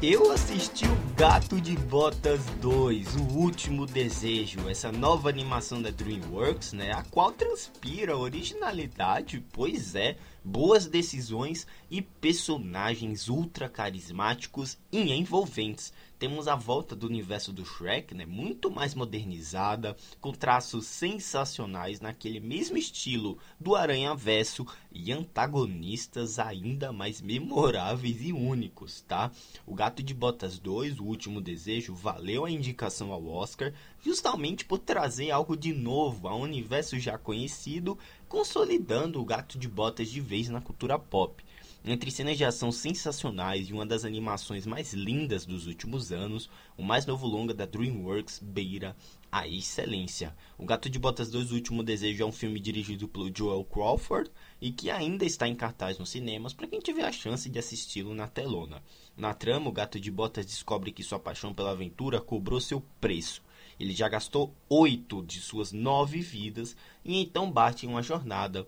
Eu assisti o Gato de Botas 2, O Último Desejo, essa nova animação da DreamWorks, né, a qual transpira originalidade, pois é, boas decisões e personagens ultra carismáticos e envolventes temos a volta do universo do Shrek, né, muito mais modernizada, com traços sensacionais naquele mesmo estilo do Aranha Verso e antagonistas ainda mais memoráveis e únicos, tá? O Gato de Botas 2, O Último Desejo, valeu a indicação ao Oscar justamente por trazer algo de novo a um universo já conhecido, consolidando o Gato de Botas de vez na cultura pop. Entre cenas de ação sensacionais e uma das animações mais lindas dos últimos anos, o mais novo longa da DreamWorks beira a excelência. O Gato de Botas 2 O Último Desejo é um filme dirigido pelo Joel Crawford e que ainda está em cartaz nos cinemas para quem tiver a chance de assisti-lo na telona. Na trama, o Gato de Botas descobre que sua paixão pela aventura cobrou seu preço. Ele já gastou oito de suas nove vidas e então bate em uma jornada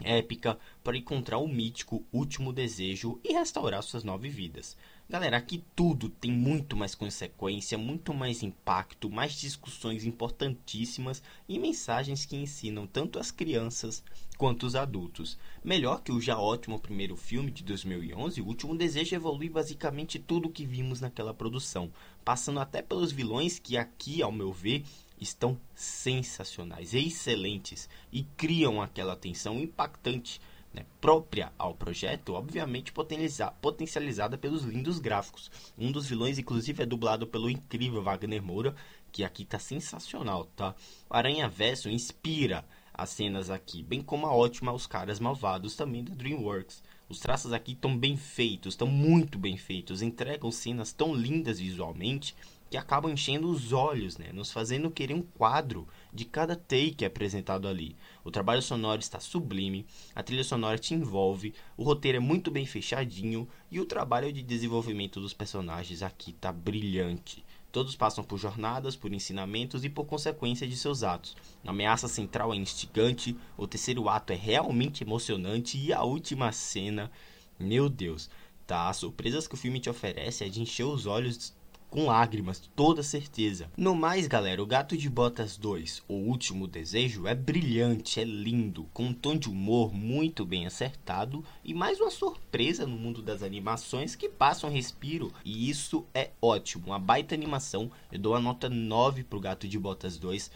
épica para encontrar o mítico último desejo e restaurar suas nove vidas. Galera, aqui tudo tem muito mais consequência, muito mais impacto, mais discussões importantíssimas e mensagens que ensinam tanto as crianças quanto os adultos. Melhor que o já ótimo primeiro filme de 2011, O Último Desejo evolui basicamente tudo o que vimos naquela produção, passando até pelos vilões que aqui, ao meu ver, estão sensacionais, excelentes e criam aquela tensão impactante né, própria ao projeto, obviamente potencializada pelos lindos gráficos. Um dos vilões, inclusive, é dublado pelo incrível Wagner Moura, que aqui está sensacional, tá? O Aranha Verso inspira as cenas aqui, bem como a ótima Os Caras Malvados também da DreamWorks. Os traços aqui estão bem feitos, estão muito bem feitos, entregam cenas tão lindas visualmente que acabam enchendo os olhos, né? nos fazendo querer um quadro de cada take apresentado ali. O trabalho sonoro está sublime, a trilha sonora te envolve, o roteiro é muito bem fechadinho e o trabalho de desenvolvimento dos personagens aqui está brilhante. Todos passam por jornadas, por ensinamentos e por consequência de seus atos. A ameaça central é instigante, o terceiro ato é realmente emocionante e a última cena, meu Deus, tá? As surpresas que o filme te oferece é de encher os olhos com lágrimas, toda certeza. No mais, galera, o Gato de Botas 2, O Último Desejo, é brilhante, é lindo, com um tom de humor muito bem acertado e mais uma surpresa no mundo das animações que passa um respiro e isso é ótimo. Uma baita animação, eu dou a nota 9 pro Gato de Botas 2.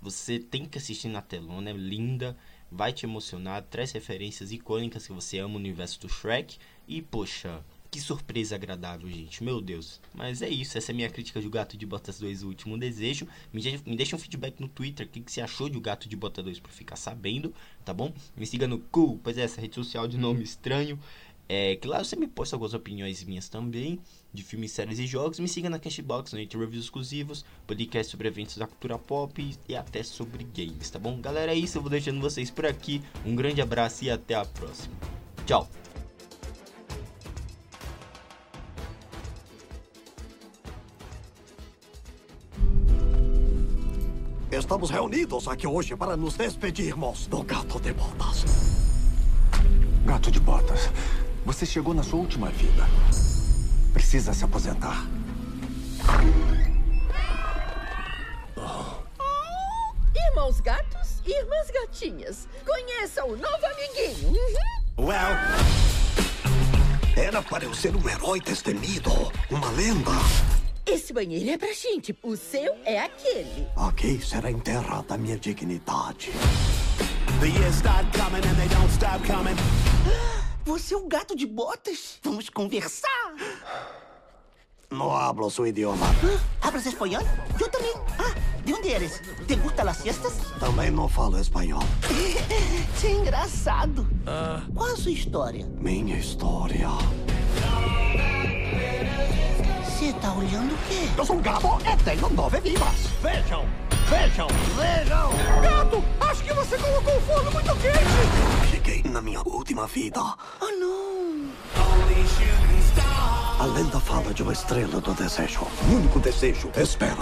Você tem que assistir na telona, é linda, vai te emocionar, traz referências icônicas que você ama no universo do Shrek e, poxa, que surpresa agradável, gente. Meu Deus. Mas é isso. Essa é a minha crítica de Gato de Botas 2, O Último Desejo. Me, me deixa um feedback no Twitter. O que, que você achou de O Gato de Botas 2 pra ficar sabendo, tá bom? Me siga no Cool, pois é, essa rede social de nome estranho. É, que lá eu sempre posto algumas opiniões minhas também, de filmes, séries e jogos. Me siga na Cashbox, no Entre Reviews exclusivos, podcast sobre eventos da cultura pop e até sobre games, tá bom? Galera, é isso. Eu vou deixando vocês por aqui. Um grande abraço e até a próxima. Tchau! Estamos reunidos aqui hoje para nos despedirmos do Gato de Botas. Gato de Botas, você chegou na sua última vida. Precisa se aposentar. Irmãos gatos e irmãs gatinhas, conheça o novo amiguinho. Uhum. Well, era para eu ser um herói destemido, uma lenda. Esse banheiro é pra gente. O seu é aquele. Aqui será enterrada a minha dignidade. The years start coming and they don't stop coming. Você é o gato de botas? Vamos conversar. Não hablo seu idioma. Ah, ¿Hablas espanhol? Eu também. Ah, de onde eres? ¿Te gustam las siestas? Também não falo espanhol. que engraçado. Qual a sua história? Minha história. Você tá olhando o quê? Eu sou um gato e tenho nove vidas. Vejam, vejam, vejam. Gato, acho que você colocou o forno muito quente. Cheguei na minha última vida. Oh, não. A lenda fala de uma estrela do desejo. O único desejo espera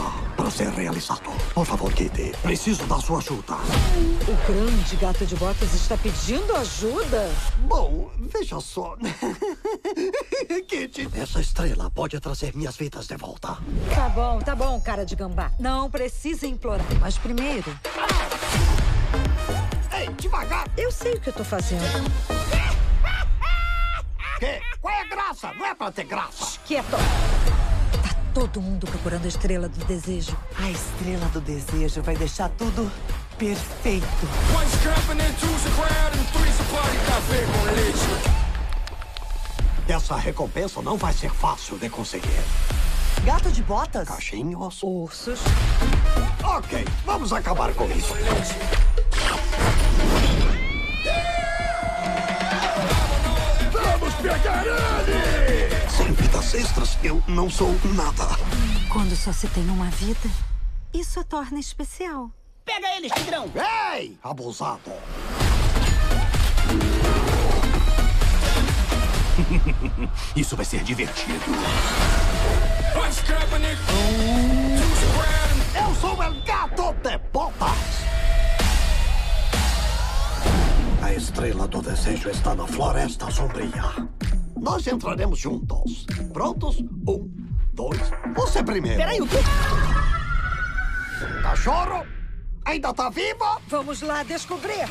para ser realizado. Por favor, Kitty, preciso da sua ajuda. O grande gato de botas está pedindo ajuda? Bom, veja só. Kitty. Essa estrela pode trazer minhas vidas de volta. Tá bom, tá bom, cara de gambá. Não precisa implorar. Mas primeiro, Ei, devagar! eu sei o que eu tô fazendo. Que? Qual é a graça? Não é pra ter graça. Quieto. Todo mundo procurando a estrela do desejo. A estrela do desejo vai deixar tudo perfeito. Essa recompensa não vai ser fácil de conseguir. Gato de botas? Cachinhos? Ursos. Ok, vamos acabar com isso. Vamos pegar ele! Extras, eu não sou nada. Quando só se tem uma vida, isso a torna especial. Pega eles, Tigrão! Ei, abusado! Isso vai ser divertido. Eu sou o gato de botas! A estrela do desejo está na floresta sombria. Nós entraremos juntos. Prontos? Um, dois. Você primeiro. Peraí, o quê? Cachorro? Ainda tá vivo? Vamos lá descobrir.